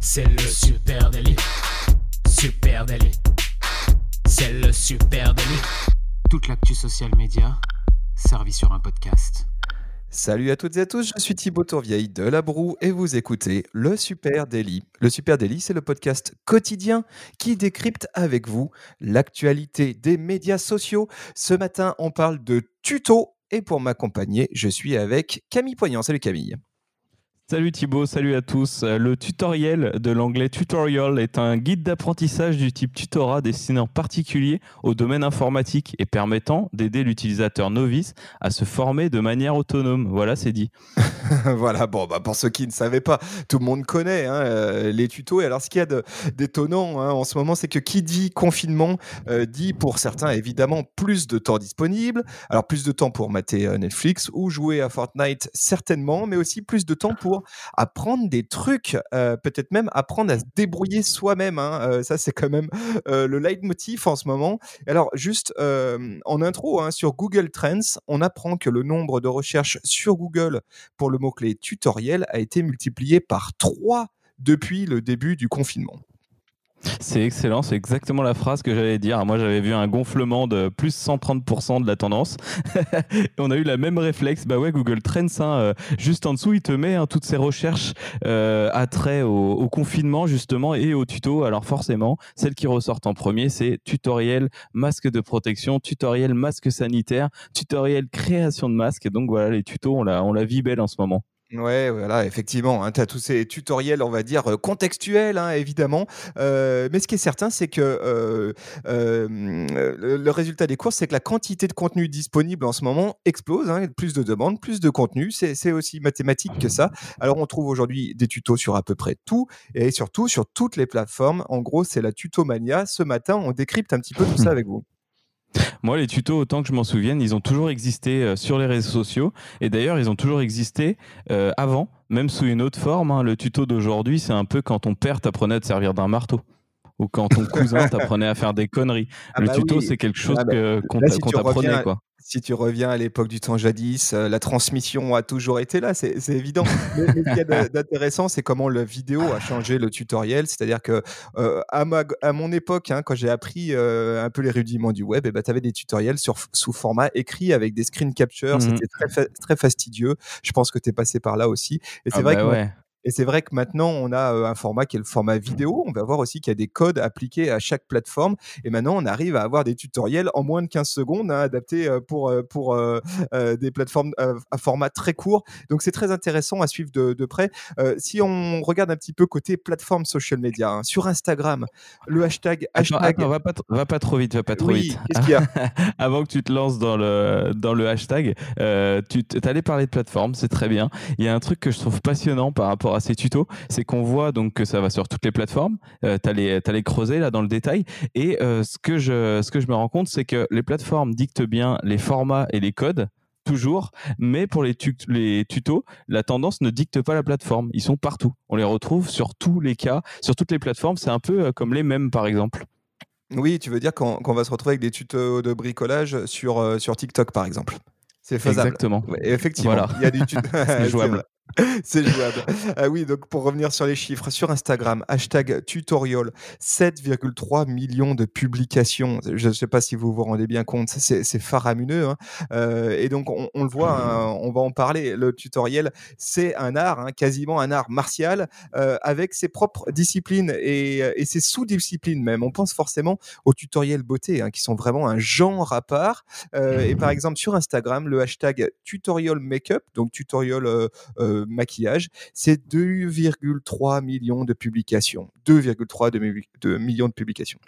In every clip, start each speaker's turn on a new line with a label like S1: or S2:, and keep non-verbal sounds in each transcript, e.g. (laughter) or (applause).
S1: C'est le super délit. Super délit. C'est le super délit. Toute l'actu social média servie sur un podcast.
S2: Salut à toutes et à tous, je suis Thibaut Tourvieille de La Broue et vous écoutez Le Super Daily. Le Super Daily, c'est le podcast quotidien qui décrypte avec vous l'actualité des médias sociaux. Ce matin, on parle de tuto et pour m'accompagner, je suis avec Camille Poignant. Salut Camille.
S3: Salut Thibaut, salut à tous. Euh, le tutoriel de l'anglais tutorial est un guide d'apprentissage du type tutorat destiné en particulier au domaine informatique et permettant d'aider l'utilisateur novice à se former de manière autonome. Voilà, c'est dit. (laughs)
S2: voilà, bon, bah pour ceux qui ne savaient pas, tout le monde connaît hein, euh, les tutos. Et alors, ce qu'il y a d'étonnant hein, en ce moment, c'est que qui dit confinement euh, dit pour certains évidemment plus de temps disponible. Alors, plus de temps pour mater Netflix ou jouer à Fortnite, certainement, mais aussi plus de temps pour apprendre des trucs, euh, peut-être même apprendre à se débrouiller soi-même. Hein. Euh, ça, c'est quand même euh, le leitmotiv en ce moment. Alors, juste en intro, hein, sur Google Trends, on apprend que le nombre de recherches sur Google pour le mot-clé tutoriel a été multiplié par 3 depuis le début du confinement.
S3: C'est excellent, c'est exactement la phrase que j'allais dire. Moi, j'avais vu un gonflement de plus 130% de la tendance. (laughs) on a eu la même réflexe. Bah ouais, Google Trends, hein, euh, juste en dessous, il te met hein, toutes ces recherches euh, à trait au, confinement, justement, et au tuto. Alors, forcément, celles qui ressortent en premier, c'est tutoriel masque de protection, tutoriel masque sanitaire, tutoriel création de masque. Donc, voilà, les tutos, on la, on la vit belle en ce moment.
S2: Ouais, voilà, effectivement, hein, tu as tous ces tutoriels, on va dire, euh, contextuels, hein, évidemment. Euh, mais ce qui est certain, c'est que euh, le résultat des courses, c'est que la quantité de contenu disponible en ce moment explose. Hein, plus de demandes, plus de contenu. C'est aussi mathématique que ça. Alors, on trouve aujourd'hui des tutos sur à peu près tout et surtout sur toutes les plateformes. En gros, c'est la tutomania. Ce matin, on décrypte un petit peu tout ça (laughs) avec vous.
S3: Moi, les tutos, autant que je m'en souvienne, ils ont toujours existé euh, sur les réseaux sociaux. Et d'ailleurs, ils ont toujours existé euh, avant, même sous une autre forme. Hein. Le tuto d'aujourd'hui, c'est un peu quand ton père t'apprenait à te servir d'un marteau. Ou quand ton (laughs) cousin t'apprenait à faire des conneries. Ah le bah tuto, c'est quelque chose ah bah, qu'on t'apprenait.
S2: Si tu reviens à l'époque du temps jadis, euh, la transmission a toujours été là, c'est évident. Mais, ce qu'il y a (laughs) d'intéressant, c'est comment la vidéo a changé le tutoriel. C'est-à-dire que euh, à, à, mon époque, hein, quand j'ai appris euh, un peu les rudiments du web, eh ben, tu avais des tutoriels sur, sous format écrit avec des screen captures. Mmh C'était très, très fastidieux. Je pense que tu es passé par là aussi. Et c'est ah vrai bah que et c'est vrai que maintenant, on a un format qui est le format vidéo. On va voir aussi qu'il y a des codes appliqués à chaque plateforme. Et maintenant, on arrive à avoir des tutoriels en moins de 15 secondes, hein, adaptés pour, pour des plateformes à format très court. Donc, c'est très intéressant à suivre de, près. si on regarde un petit peu côté plateforme social media, hein, sur Instagram, le hashtag. hashtag...
S3: va, pas va pas trop vite, va pas trop vite.
S2: Qu'est-ce qu'il y a? (laughs)
S3: Avant que tu te lances dans le, dans le hashtag, tu allais parler de plateforme, c'est très bien. Il y a un truc que je trouve passionnant par rapport à ces tutos, c'est qu'on voit donc que ça va sur toutes les plateformes. Euh, tu as, les creusés là dans le détail. Et euh, ce, que je, ce que je me rends compte, c'est que les plateformes dictent bien les formats et les codes toujours, mais pour les, les, tutos, la tendance ne dicte pas la plateforme. Ils sont partout. On les retrouve sur tous les cas, sur toutes les plateformes. C'est un peu euh, comme les mêmes, par exemple.
S2: Oui, tu veux dire qu'on va se retrouver avec des tutos de bricolage sur, sur TikTok, par exemple. C'est faisable.
S3: Exactement.
S2: effectivement, il y a des tutos. (laughs) (laughs)
S3: jouable. (laughs)
S2: C'est jouable. Ah oui, donc pour revenir sur les chiffres, sur Instagram, hashtag tutorial, 7,3 millions de publications. Je ne sais pas si vous vous rendez bien compte, c'est faramineux. Hein. Euh, et donc on, le voit, hein, on va en parler. Le tutoriel, c'est un art, hein, quasiment un art martial, euh, avec ses propres disciplines et, et ses sous-disciplines même. On pense forcément aux tutoriels beauté, qui sont vraiment un genre à part. Euh, et par exemple sur Instagram, le hashtag tutorial makeup, donc tutorial maquillage, c'est 2,3 millions de publications. 2,3 millions de publications.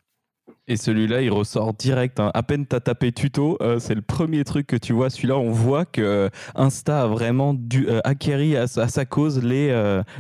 S3: Et celui-là, il ressort direct. Hein. À peine tu as tapé tuto, euh, c'est le premier truc que tu vois. Celui-là, on voit que euh, Insta a vraiment dû, euh, acquérir à, sa cause les,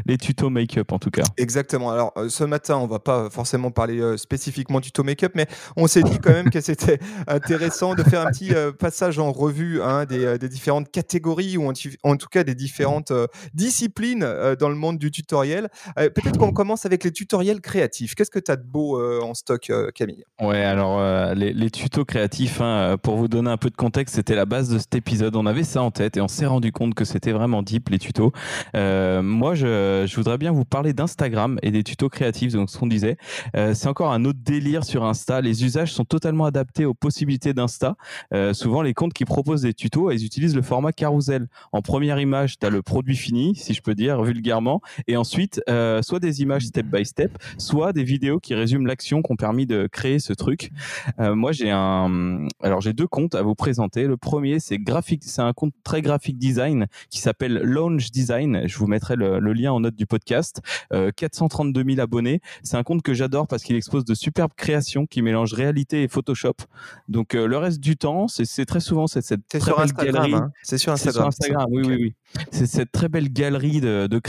S3: les tutos make-up, en tout cas.
S2: Exactement. Alors, ce matin, on va pas forcément parler spécifiquement tuto make-up, mais on s'est dit quand même que c'était (laughs) intéressant de faire un petit passage en revue hein, des, des, différentes catégories ou en, en, tout cas des différentes disciplines dans le monde du tutoriel. Peut-être qu'on (clears throat) commence avec les tutoriels créatifs. Qu'est-ce que tu as de beau en stock, Camille?
S3: Ouais, alors euh, les, tutos créatifs, hein, pour vous donner un peu de contexte, c'était la base de cet épisode. On avait ça en tête et on s'est rendu compte que c'était vraiment deep les tutos. Euh, moi, je, voudrais bien vous parler d'Instagram et des tutos créatifs. Donc, ce qu'on disait, euh, c'est encore un autre délire sur Insta. Les usages sont totalement adaptés aux possibilités d'Insta. Euh, souvent, les comptes qui proposent des tutos, ils utilisent le format carousel. En première image, tu as le produit fini, si je peux dire vulgairement, et ensuite, euh, soit des images step by step, soit des vidéos qui résument l'action qui ont permis de créer ce truc. Euh, moi, j'ai un, alors j'ai deux comptes à vous présenter. Le premier, c'est graphique, c'est un compte très graphique design qui s'appelle Launch Design. Je vous mettrai le, lien en note du podcast. Euh, 432 000 abonnés. C'est un compte que j'adore parce qu'il expose de superbes créations qui mélangent réalité et Photoshop. Donc euh, le reste du temps, c'est très souvent cette, cette très belle galerie.
S2: Hein. C'est sur Instagram.
S3: Sur Instagram. Oui, oui, oui. C'est cette très belle galerie de, de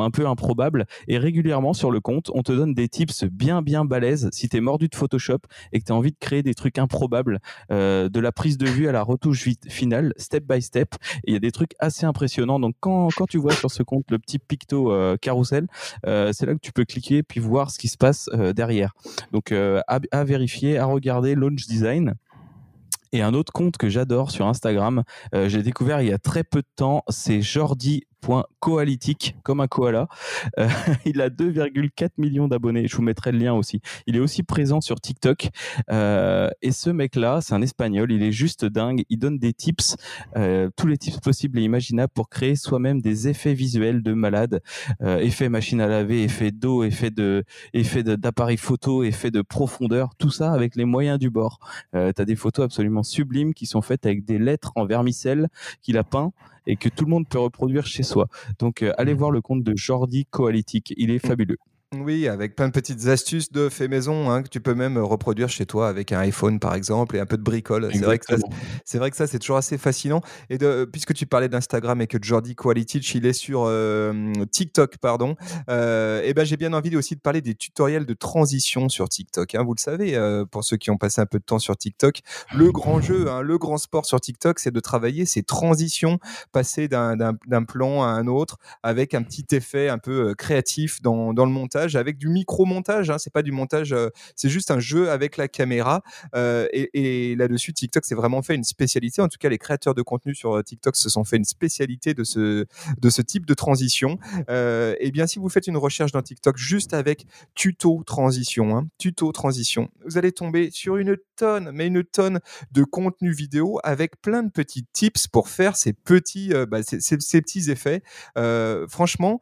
S3: un peu improbables et régulièrement sur le compte, on te donne des tips bien bien balèzes si tu es mordu de Photoshop et que tu as envie de créer des trucs improbables euh, de la prise de vue à la retouche finale, step by step. Il y a des trucs assez impressionnants. Donc quand, quand tu vois sur ce compte le petit picto euh, carrousel, euh, c'est là que tu peux cliquer puis voir ce qui se passe euh, derrière. Donc euh, à, à, vérifier, à regarder Launch Design. Et un autre compte que j'adore sur Instagram, euh, j'ai découvert il y a très peu de temps, c'est Jordi coalitique comme un koala. Euh, (laughs) il a 2,4 millions d'abonnés. Je vous mettrai le lien aussi. Il est aussi présent sur TikTok. Euh, et ce mec-là, c'est un espagnol. Il est juste dingue. Il donne des tips, euh, tous les tips possibles et imaginables pour créer soi-même des effets visuels de malade. Euh, effet machine à laver, effet d'eau, effet de, effet d'appareil photo, effet de profondeur. Tout ça avec les moyens du bord. Euh, tu as des photos absolument sublimes qui sont faites avec des lettres en vermicelle qu'il a peint et que tout le monde peut reproduire chez soi. Donc euh, allez voir le compte de Jordi Coalitique, il est fabuleux.
S2: Oui, avec plein de petites astuces de fait maison hein, que tu peux même reproduire chez toi avec un iPhone par exemple et un peu de bricole. C'est vrai que ça, c'est vrai que ça c'est toujours assez fascinant. Et de, puisque tu parlais d'Instagram et que Jordi Qualitich il est sur euh, TikTok pardon, euh, et ben j'ai bien envie aussi de parler des tutoriels de transition sur TikTok. Hein. Vous le savez euh, pour ceux qui ont passé un peu de temps sur TikTok, le grand jeu, hein, le grand sport sur TikTok, c'est de travailler ces transitions, passer d'un plan à un autre avec un petit effet un peu euh, créatif dans, dans le montage avec du micro-montage. Hein, c'est pas du montage, euh, c'est juste un jeu avec la caméra. Euh, et, là-dessus, TikTok s'est vraiment fait une spécialité. En tout cas, les créateurs de contenu sur euh, TikTok se sont fait une spécialité de ce, de ce type de transition. Et bien, si vous faites une recherche dans TikTok juste avec tuto transition, hein, tuto transition, vous allez tomber sur une tonne, mais une tonne de contenu vidéo avec plein de petits tips pour faire ces petits, bah, ces, petits effets. Franchement,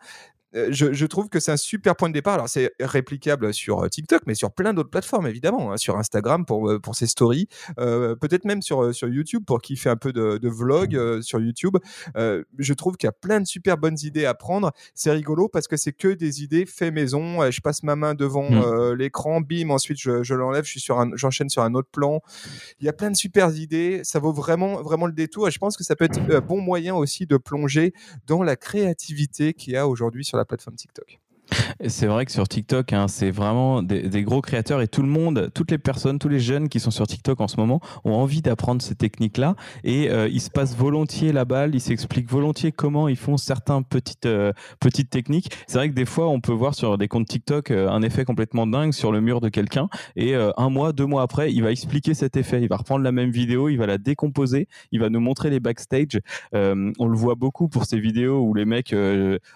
S2: je, je, trouve que c'est un super point de départ. Alors, c'est réplicable sur TikTok, mais sur plein d'autres plateformes, évidemment. Hein, sur Instagram pour, pour ses stories, euh, peut-être même sur, sur YouTube pour qui fait un peu de, de vlog euh, sur YouTube. Euh, je trouve qu'il y a plein de super bonnes idées à prendre. C'est rigolo parce que c'est que des idées fait maison. Je passe ma main devant mmh. l'écran, bim, ensuite je, je l'enlève, je suis sur j'enchaîne sur un autre plan. Il y a plein de super idées. Ça vaut vraiment, vraiment le détour. Et je pense que ça peut être un bon moyen aussi de plonger dans la créativité qu'il y a aujourd'hui sur la plateforme TikTok.
S3: C'est vrai que sur TikTok, hein, c'est vraiment des, gros créateurs et tout le monde, toutes les personnes, tous les jeunes qui sont sur TikTok en ce moment ont envie d'apprendre ces techniques-là et euh, ils se passent volontiers la balle, ils s'expliquent volontiers comment ils font certaines petites euh, petites techniques. C'est vrai que des fois, on peut voir sur des comptes TikTok euh, un effet complètement dingue sur le mur de quelqu'un et euh, un mois, deux mois après, il va expliquer cet effet. Il va reprendre la même vidéo, il va la décomposer, il va nous montrer les backstage. On le voit beaucoup pour ces vidéos où les mecs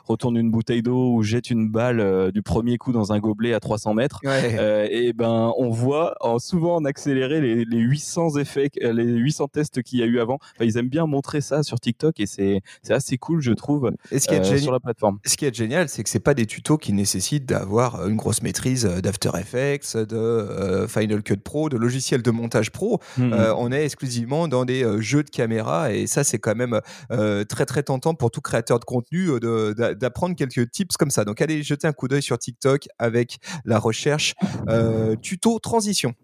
S3: retournent une bouteille d'eau ou jettent une balle euh, du premier coup dans un gobelet à 300 mètres.
S2: Ouais.
S3: Euh, et ben, on voit en, souvent en accéléré les, les 800 effets, euh, les 800 tests qu'il y a eu avant. Enfin, ils aiment bien montrer ça sur TikTok et c'est assez cool, je trouve,
S2: et ce qui est
S3: sur la plateforme.
S2: Ce qui est génial, c'est que c'est pas des tutos qui nécessitent d'avoir une grosse maîtrise d'After Effects, de Final Cut Pro, de logiciels de montage pro. Euh, on est exclusivement dans des jeux de caméra et ça, c'est quand même très très tentant pour tout créateur de contenu d'apprendre quelques tips comme ça. Donc allez jeter un coup d'œil sur TikTok avec la recherche tuto transition.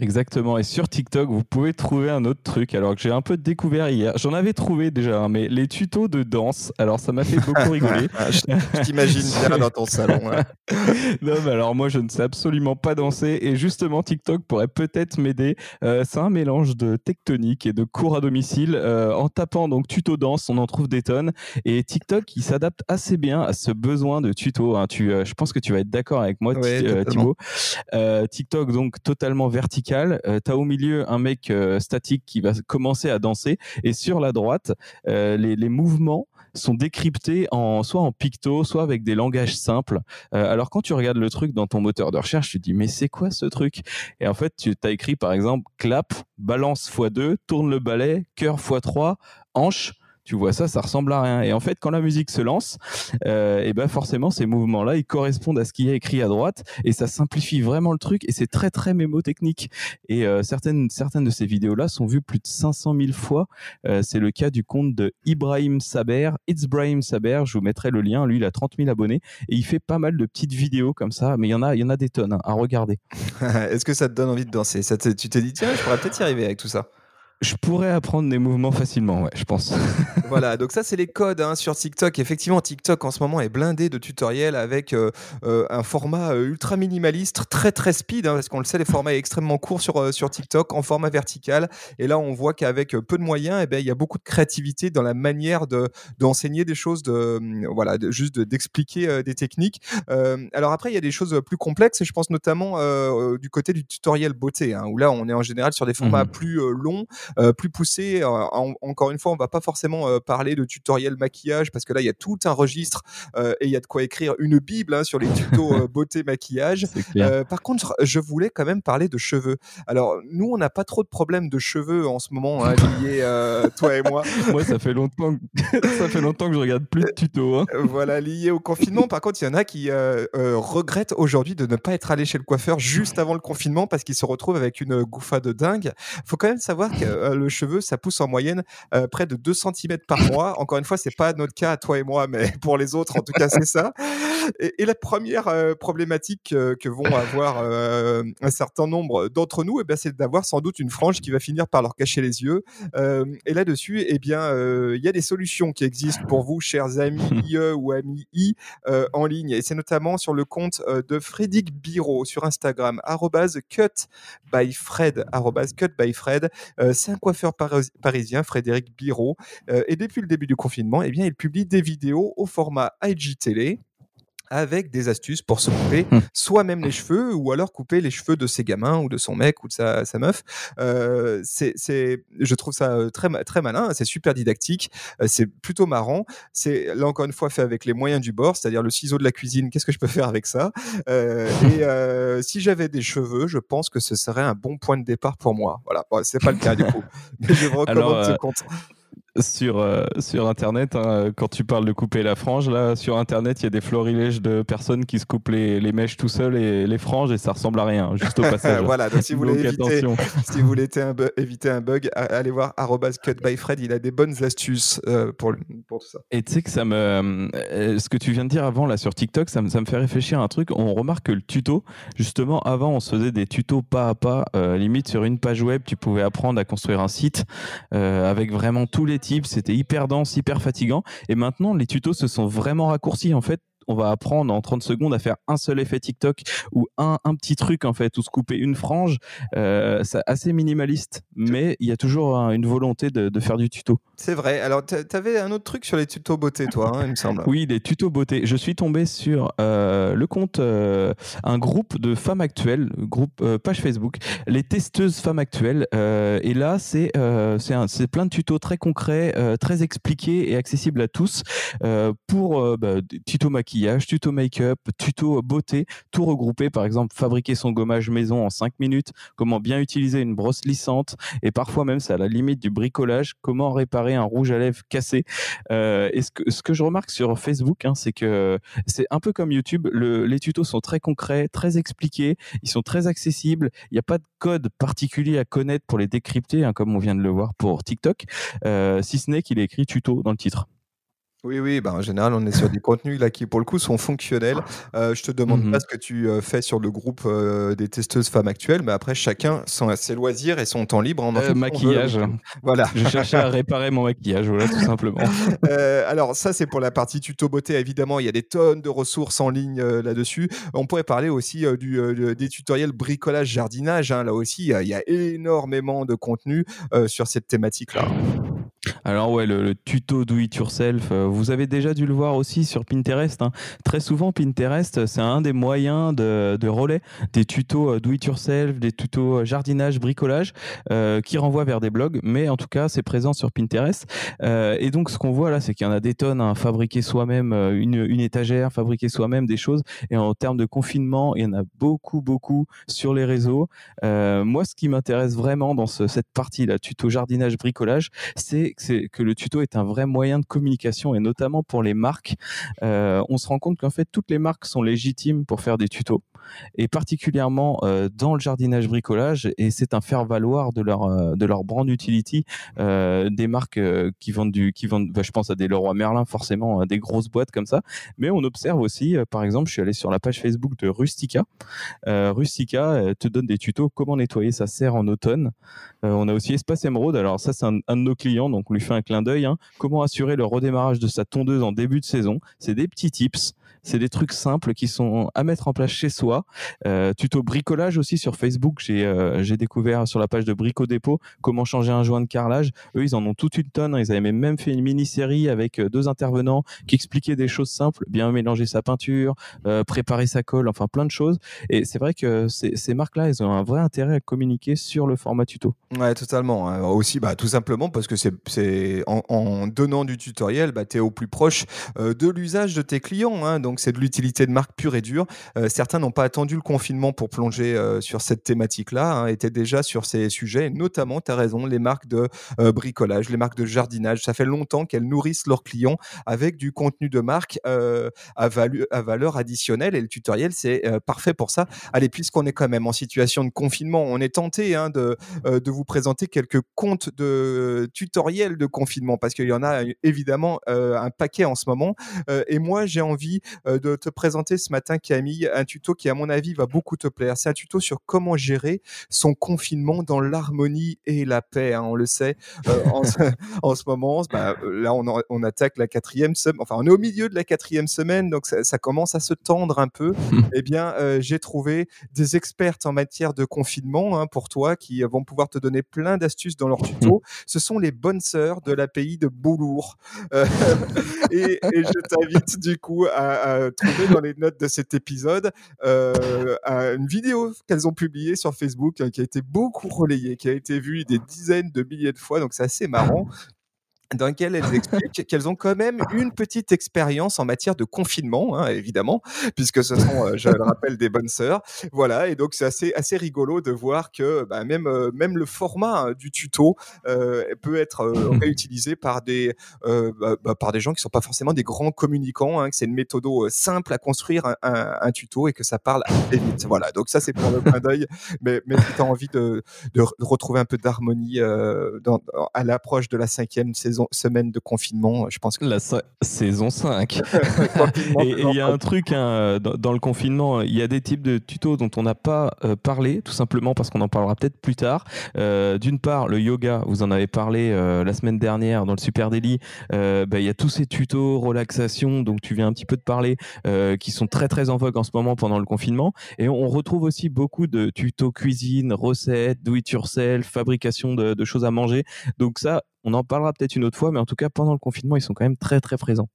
S3: Exactement. Et sur TikTok, vous pouvez trouver un autre truc. Alors que j'ai un peu découvert hier. J'en avais trouvé déjà, hein, mais les tutos de danse. Alors ça m'a fait beaucoup (laughs) rigoler.
S2: Ah, je t'imagine (laughs) bien dans ton salon. (laughs)
S3: non, mais alors moi, je ne sais absolument pas danser. Et justement, TikTok pourrait peut-être m'aider. Euh, c'est un mélange de tectonique et de cours à domicile. Euh, en tapant donc tuto danse, on en trouve des tonnes. Et TikTok, il s'adapte assez bien à ce besoin de tuto. Hein. Tu, euh, je pense que tu vas être d'accord avec moi, Thibaut. TikTok, donc totalement vertical euh, tu as au milieu un mec euh, statique qui va commencer à danser et sur la droite, euh, les, les, mouvements sont décryptés en soit en picto, soit avec des langages simples. alors quand tu regardes le truc dans ton moteur de recherche, tu te dis mais c'est quoi ce truc? Et en fait, tu as écrit par exemple clap, balance x2, tourne le balai, cœur x3, hanche tu vois ça, ça ressemble à rien. Et en fait, quand la musique se lance, euh, et ben forcément, ces mouvements-là, ils correspondent à ce qui est écrit à droite, et ça simplifie vraiment le truc, et c'est très très mémotechnique. Et euh, certaines certaines de ces vidéos-là sont vues plus de 500 000 fois. Euh, c'est le cas du compte de Ibrahim Saber, It's Ibrahim Saber. Je vous mettrai le lien. Lui, il a 30 000 abonnés, et il fait pas mal de petites vidéos comme ça. Mais il y en a, y en a des tonnes hein, à regarder. (laughs)
S2: Est-ce que ça te donne envie de danser? Ça Tu t'es dit tiens, je pourrais peut-être y arriver avec tout ça.
S3: Je pourrais apprendre des mouvements facilement, ouais, je pense. (laughs)
S2: voilà, donc ça c'est les codes hein, sur TikTok. Effectivement, TikTok en ce moment est blindé de tutoriels avec euh, euh, un format euh, ultra minimaliste, très très speed, hein, parce qu'on le sait, les formats sont extrêmement courts sur, sur TikTok, en format vertical. Et là, on voit qu'avec peu de moyens, eh ben, il y a beaucoup de créativité dans la manière de d'enseigner des choses, de hum, voilà, juste d'expliquer des techniques. alors après, il y a des choses plus complexes, et je pense notamment du côté du tutoriel beauté, hein, où là, on est en général sur des formats mmh plus longs. Euh, plus poussé. Euh, encore une fois, on va pas forcément euh, parler de tutoriel maquillage parce que là, il y a tout un registre et il y a de quoi écrire une bible hein, sur les tutos beauté (laughs) maquillage. par contre, je voulais quand même parler de cheveux. Alors, nous, on n'a pas trop de problèmes de cheveux en ce moment hein, (laughs) liés, toi et moi. (laughs)
S3: moi, ça fait longtemps, que... ça fait longtemps que je regarde plus de tutos. Hein.
S2: Voilà, liés au confinement. Par contre, il y en a qui regrettent aujourd'hui de ne pas être allé chez le coiffeur juste avant le confinement parce qu'ils se retrouvent avec une gouffa de dingue. Faut quand même savoir que euh, le cheveu, ça pousse en moyenne euh, près de 2 cm par mois. (laughs) Encore une fois, c'est pas notre cas, toi et moi, mais (laughs) pour les autres, en tout cas, c'est ça. Et, la première euh, problématique que vont avoir un certain nombre d'entre nous, eh bien, c'est d'avoir sans doute une frange qui va finir par leur cacher les yeux. et là-dessus, eh bien, il y a des solutions qui existent pour vous, chers amis (laughs) IE ou amis I, en ligne. Et c'est notamment sur le compte de Frédéric Biro sur Instagram, cut by Fred, cut by Fred c'est coiffeur parisien, Frédéric Biro. Euh, et depuis le début du confinement, eh bien, il publie des vidéos au format IGTV avec des astuces pour se couper mmh. soi-même les cheveux ou alors couper les cheveux de ses gamins ou de son mec ou de sa, meuf. Euh, c'est, je trouve ça euh, très, très malin, c'est super didactique, euh, c'est plutôt marrant. C'est là encore une fois fait avec les moyens du bord, c'est-à-dire le ciseau de la cuisine. Qu'est-ce que je peux faire avec ça? Et si j'avais des cheveux, je pense que ce serait un bon point de départ pour moi. Voilà, c'est pas le cas du coup, (laughs) mais je recommande ce compte
S3: sur, euh, sur Internet, hein, quand tu parles de couper la frange, là, sur Internet, il y a des florilèges de personnes qui se coupent les, les mèches tout seuls et les franges et ça ressemble à rien, juste au (laughs) passage.
S2: voilà, donc si vous voulez, éviter, (laughs) si vous voulez éviter un bug, allez voir @cutbyfred, il a des bonnes astuces euh, pour, pour tout ça.
S3: Et tu sais que ça me, euh, ce que tu viens de dire avant là sur TikTok, ça me, ça me fait réfléchir à un truc. On remarque que le tuto, justement, avant, on se faisait des tutos pas à pas, limite sur une page web, tu pouvais apprendre à construire un site avec vraiment tous les c'était hyper dense, hyper fatigant. Et maintenant, les tutos se sont vraiment raccourcis. En fait, on va apprendre en 30 secondes à faire un seul effet TikTok ou un, un petit truc en fait, ou se couper une frange. Euh, c'est assez minimaliste, mais il y a toujours une volonté de, faire du tuto.
S2: C'est vrai. Alors, tu avais un autre truc sur les tutos beauté, toi, hein, il me semble.
S3: Oui, les tutos beauté. Je suis tombé sur euh, le compte, euh, un groupe de femmes actuelles, groupe page Facebook, les testeuses femmes actuelles. et là, c'est c'est plein de tutos très concrets, très expliqués et accessibles à tous pour bah, tuto maquillage tuto make-up, tuto beauté, tout regroupé. Par exemple, fabriquer son gommage maison en 5 minutes, comment bien utiliser une brosse lissante, et parfois même, c'est à la limite du bricolage, comment réparer un rouge à lèvres cassé. Euh, et ce que, je remarque sur Facebook, hein, c'est que c'est un peu comme YouTube, les tutos sont très concrets, très expliqués, ils sont très accessibles, il n'y a pas de code particulier à connaître pour les décrypter, hein, comme on vient de le voir pour TikTok, euh, si ce n'est qu'il est écrit tuto dans le titre.
S2: Oui, oui, bah, en général, on est sur des contenus là qui, pour le coup, sont fonctionnels. Euh, je te demande
S3: Mmh
S2: pas ce que tu euh, fais sur le groupe euh, des testeuses femmes actuelles, mais après, chacun son, ses loisirs et son temps libre. En fait
S3: Euh, maquillage.
S2: Voilà.
S3: Je cherchais à réparer mon maquillage, voilà, tout simplement. (laughs)
S2: Euh, alors ça c'est pour la partie tuto beauté évidemment il y a des tonnes de ressources en ligne euh, là-dessus on pourrait parler aussi euh, du, euh, de- des tutoriels bricolage jardinage hein. là aussi il y a- a énormément de contenu euh, sur cette thématique là
S3: Alors ouais, le, tuto do it yourself, euh, vous avez déjà dû le voir aussi sur Pinterest. hein. Très souvent, Pinterest, c'est un des moyens de, de relais des tutos euh, do it yourself, des tutos euh, jardinage, bricolage, euh, qui renvoient vers des blogs. Mais en tout cas, c'est présent sur Pinterest. Euh, et donc, ce qu'on voit là, c'est qu'il y en a des tonnes, hein, fabriquer soi-même euh, une, étagère, fabriquer soi-même des choses. Et en termes de confinement, il y en a beaucoup, beaucoup sur les réseaux. Euh, moi, ce qui m'intéresse vraiment dans ce- cette partie là, tuto jardinage, bricolage, c'est que, c'est- que le tuto est un vrai moyen de communication et notamment pour les marques. Euh, on se rend compte qu'en fait toutes les marques sont légitimes pour faire des tutos et particulièrement euh, dans le jardinage bricolage et c'est un faire valoir de leur euh, de leur brand utility des marques qui vendent du qui vendent bah, je pense à des Leroy Merlin forcément à des grosses boîtes comme ça mais on observe aussi par exemple je suis allé sur la page Facebook de Rustica Rustica te donne des tutos comment nettoyer sa serre en automne on a aussi Espace Emeraude. Alors ça, c'est un, un de nos clients, donc on lui fait un clin d'œil. hein. Comment assurer le redémarrage de sa tondeuse en début de saison? C'est des petits tips. C'est des trucs simples qui sont à mettre en place chez soi. Euh, tuto bricolage aussi sur Facebook. J'ai euh, j'ai découvert sur la page de Brico Dépôt comment changer un joint de carrelage. Eux, ils en ont toute une tonne. Ils avaient même fait une mini-série avec euh, deux intervenants qui expliquaient des choses simples, bien mélanger sa peinture, préparer sa colle, enfin plein de choses. Et c'est vrai que ces, ces marques-là, elles ont un vrai intérêt à communiquer sur le format tuto.
S2: Ouais, totalement. hein. Aussi, bah, tout simplement parce que c'est, c'est en, donnant du tutoriel, bah, tu es au plus proche euh, de l'usage de tes clients. hein. Donc, c'est de l'utilité de marque pure et dure. Euh, certains n'ont pas attendu le confinement pour plonger euh, sur cette thématique-là, hein, étaient déjà sur ces sujets, et notamment, tu as raison, les marques de bricolage, les marques de jardinage. Ça fait longtemps qu'elles nourrissent leurs clients avec du contenu de marque à, valeur additionnelle, et le tutoriel, c'est parfait pour ça. Allez, puisqu'on est quand même en situation de confinement, on est tenté hein, de, de vous présenter quelques comptes de tutoriels de confinement parce qu'il y en a euh, évidemment euh, un paquet en ce moment. Euh, et moi, j'ai envie de te présenter ce matin, Camille, un tuto qui, à mon avis, va beaucoup te plaire. C'est un tuto sur comment gérer son confinement dans l'harmonie et la paix. hein, on le sait en, ce, (laughs) (laughs) en ce moment. bah, là, on, en- on attaque la quatrième semaine. Enfin, on est au milieu de la quatrième semaine, donc ça, ça commence à se tendre un peu. eh bien, j'ai trouvé des expertes en matière de confinement hein, pour toi qui vont pouvoir te donner plein d'astuces dans leur tuto. Ce sont les bonnes sœurs de l'API de Boulour. Euh, (laughs) et, je t'invite du coup à, trouver dans les notes de cet épisode euh, un- une vidéo qu'elles ont publiée sur Facebook hein, qui a été beaucoup relayée, qui a été vue des dizaines de milliers de fois. Donc c'est assez marrant dans lequel elles expliquent (laughs) qu'elles ont quand même une petite expérience en matière de confinement, hein, évidemment, puisque ce sont, euh, je le rappelle, des bonnes sœurs. Voilà, et donc c'est assez, assez rigolo de voir que bah, même, euh, même le format hein, du tuto euh, peut être euh, (laughs) réutilisé par des, euh, bah, bah, par des gens qui sont pas forcément des grands communicants, hein, que c'est une méthode simple à construire un, un- un tuto et que ça parle assez vite. Voilà, donc ça c'est pour le clin d'œil, mais, mais si tu as envie de, de, re- de retrouver un peu d'harmonie euh, dans- à l'approche de la cinquième saison, semaine de confinement, je pense que
S3: La sa- saison 5. (laughs)
S2: confinement, (laughs)
S3: Et il y a un truc hein, dans, dans le confinement, il y a des types de tutos dont on n'a pas euh, parlé, tout simplement parce qu'on en parlera peut-être plus tard. Euh, D'une part, le yoga, vous en avez parlé euh, la semaine dernière dans le Super Daily. Euh, bah, Il y a tous ces tutos relaxation, donc tu viens un petit peu de parler, euh, qui sont très très en vogue en ce moment pendant le confinement. Et on retrouve aussi beaucoup de tutos cuisine, recettes, do it yourself, fabrication de, de choses à manger. Donc ça, on en parlera peut-être une autre fois, mais en tout cas pendant le confinement, ils sont quand même très très présents.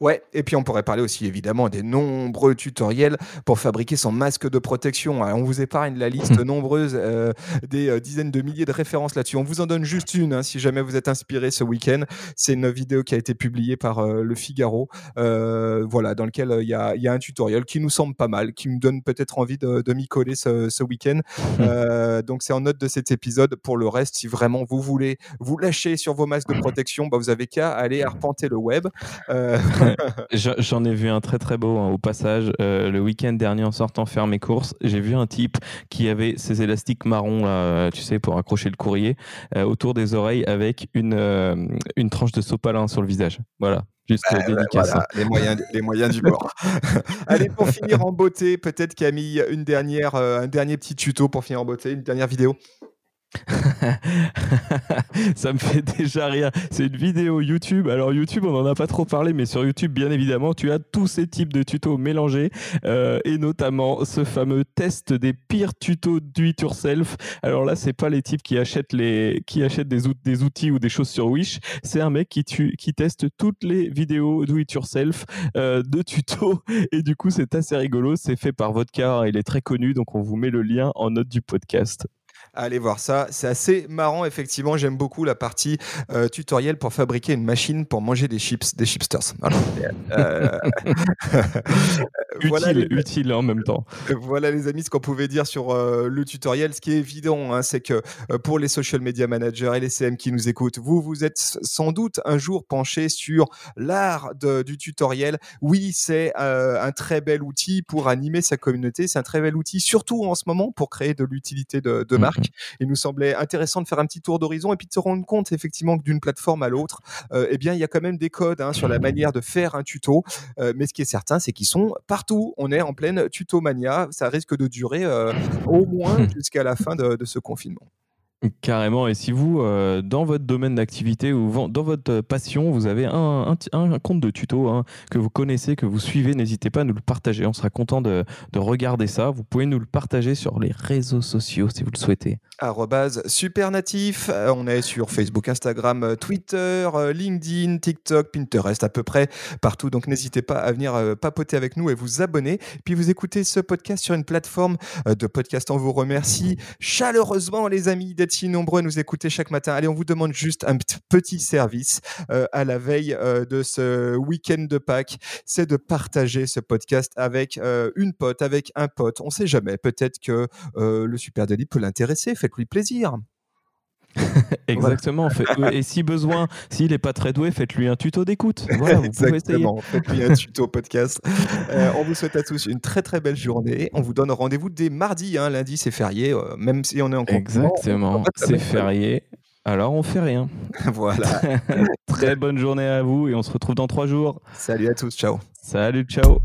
S2: Ouais, et puis on pourrait parler aussi évidemment des nombreux tutoriels pour fabriquer son masque de protection. Alors, on vous épargne la liste nombreuse euh, des euh, dizaines de milliers de références là-dessus. On vous en donne juste une hein, si jamais vous êtes inspiré ce week-end. C'est une vidéo qui a été publiée par euh, Le Figaro, voilà, dans lequel il y, a, il y a un tutoriel qui nous semble pas mal, qui me donne peut-être envie de, de m'y coller ce, ce week-end. Euh, donc c'est en note de cet épisode. Pour le reste, si vraiment vous voulez vous lâcher sur vos masques de protection, bah, vous avez qu'à aller arpenter le web. Euh, (laughs)
S3: J'en ai vu un très très beau hein, au passage. Euh, le week-end dernier, en sortant faire mes courses, j'ai vu un type qui avait ses élastiques marrons, là, tu sais, pour accrocher le courrier, euh, autour des oreilles avec une, euh, une tranche de sopalin sur le visage. Voilà. Juste
S2: Bah,
S3: dédicace.
S2: voilà, les, moyens, les moyens du bord. (laughs) Allez, pour finir en beauté, peut-être Camille, une dernière, euh, un dernier petit tuto pour finir en beauté, une dernière vidéo. (laughs)
S3: ça me fait déjà rire. C'est une vidéo YouTube. Alors YouTube, on n'en a pas trop parlé, mais sur YouTube, bien évidemment, tu as tous ces types de tutos mélangés, euh, et notamment ce fameux test des pires tutos do it yourself. Alors là, c'est pas les types qui achètent les, qui achètent des, out- des outils ou des choses sur Wish. C'est un mec qui, tu- qui teste toutes les vidéos do it yourself euh, de tutos, (laughs) et du coup, c'est assez rigolo. C'est fait par Vodka. Il est très connu, donc on vous met le lien en note du podcast.
S2: Allez voir ça, c'est assez marrant effectivement. J'aime beaucoup la partie euh, tutoriel pour fabriquer une machine pour manger des chips, des chipsters. Voilà, (laughs) Euh, (laughs) voilà,
S3: Utile,
S2: les,
S3: utile en même temps.
S2: voilà, les amis ce qu'on pouvait dire sur euh, le tutoriel. Ce qui est évident, hein, c'est que euh, pour les social media managers et les CM qui nous écoutent, vous vous êtes sans doute un jour penché sur l'art du tutoriel. Oui, c'est euh, un très bel outil pour animer sa communauté. C'est un très bel outil, surtout en ce moment, pour créer de l'utilité de, de
S3: Mhm.
S2: marque. Il nous semblait intéressant de faire un petit tour d'horizon et puis de se rendre compte effectivement que d'une plateforme à l'autre, euh, eh bien, il y a quand même des codes hein, sur la manière de faire un tuto. Euh, mais ce qui est certain, c'est qu'ils sont partout. On est en pleine tutomania. Ça risque de durer euh, au moins jusqu'à la fin de, de ce confinement.
S3: Carrément. Et si vous, euh, dans votre domaine d'activité ou dans votre passion, vous avez un, compte de tuto hein, que vous connaissez, que vous suivez, n'hésitez pas à nous le partager. On sera content de, de regarder ça. Vous pouvez nous le partager sur les réseaux sociaux si vous le souhaitez.
S2: Supernatif. Euh, on est sur Facebook, Instagram, euh, Twitter, LinkedIn, TikTok, Pinterest, à peu près partout. Donc n'hésitez pas à venir papoter avec nous et vous abonner. Puis vous écoutez ce podcast sur une plateforme de podcast. On vous remercie chaleureusement, les amis, d'être si nombreux à nous écouter chaque matin. Allez, on vous demande juste un petit service euh, à la veille euh, de ce week-end de Pâques. C'est de partager ce podcast avec euh, une pote, avec un pote. On sait jamais. Peut-être que le Super Daily peut l'intéresser. Faites-lui plaisir. (laughs)
S3: Exactement. Fait- et si besoin, s'il n'est pas très doué, faites-lui un tuto d'écoute. Voilà, vous pouvez essayer.
S2: Exactement. Faites-lui un tuto podcast. (laughs) Euh, on vous souhaite à tous une très très belle journée. On vous donne rendez-vous dès mardi. hein. Lundi, c'est férié. euh, même si on est en
S3: Exactement. C'est férié. Alors on fait rien. (laughs)
S2: voilà.
S3: Très bonne journée à vous et on se retrouve dans trois jours.
S2: Salut à tous. Ciao.
S3: Salut, ciao.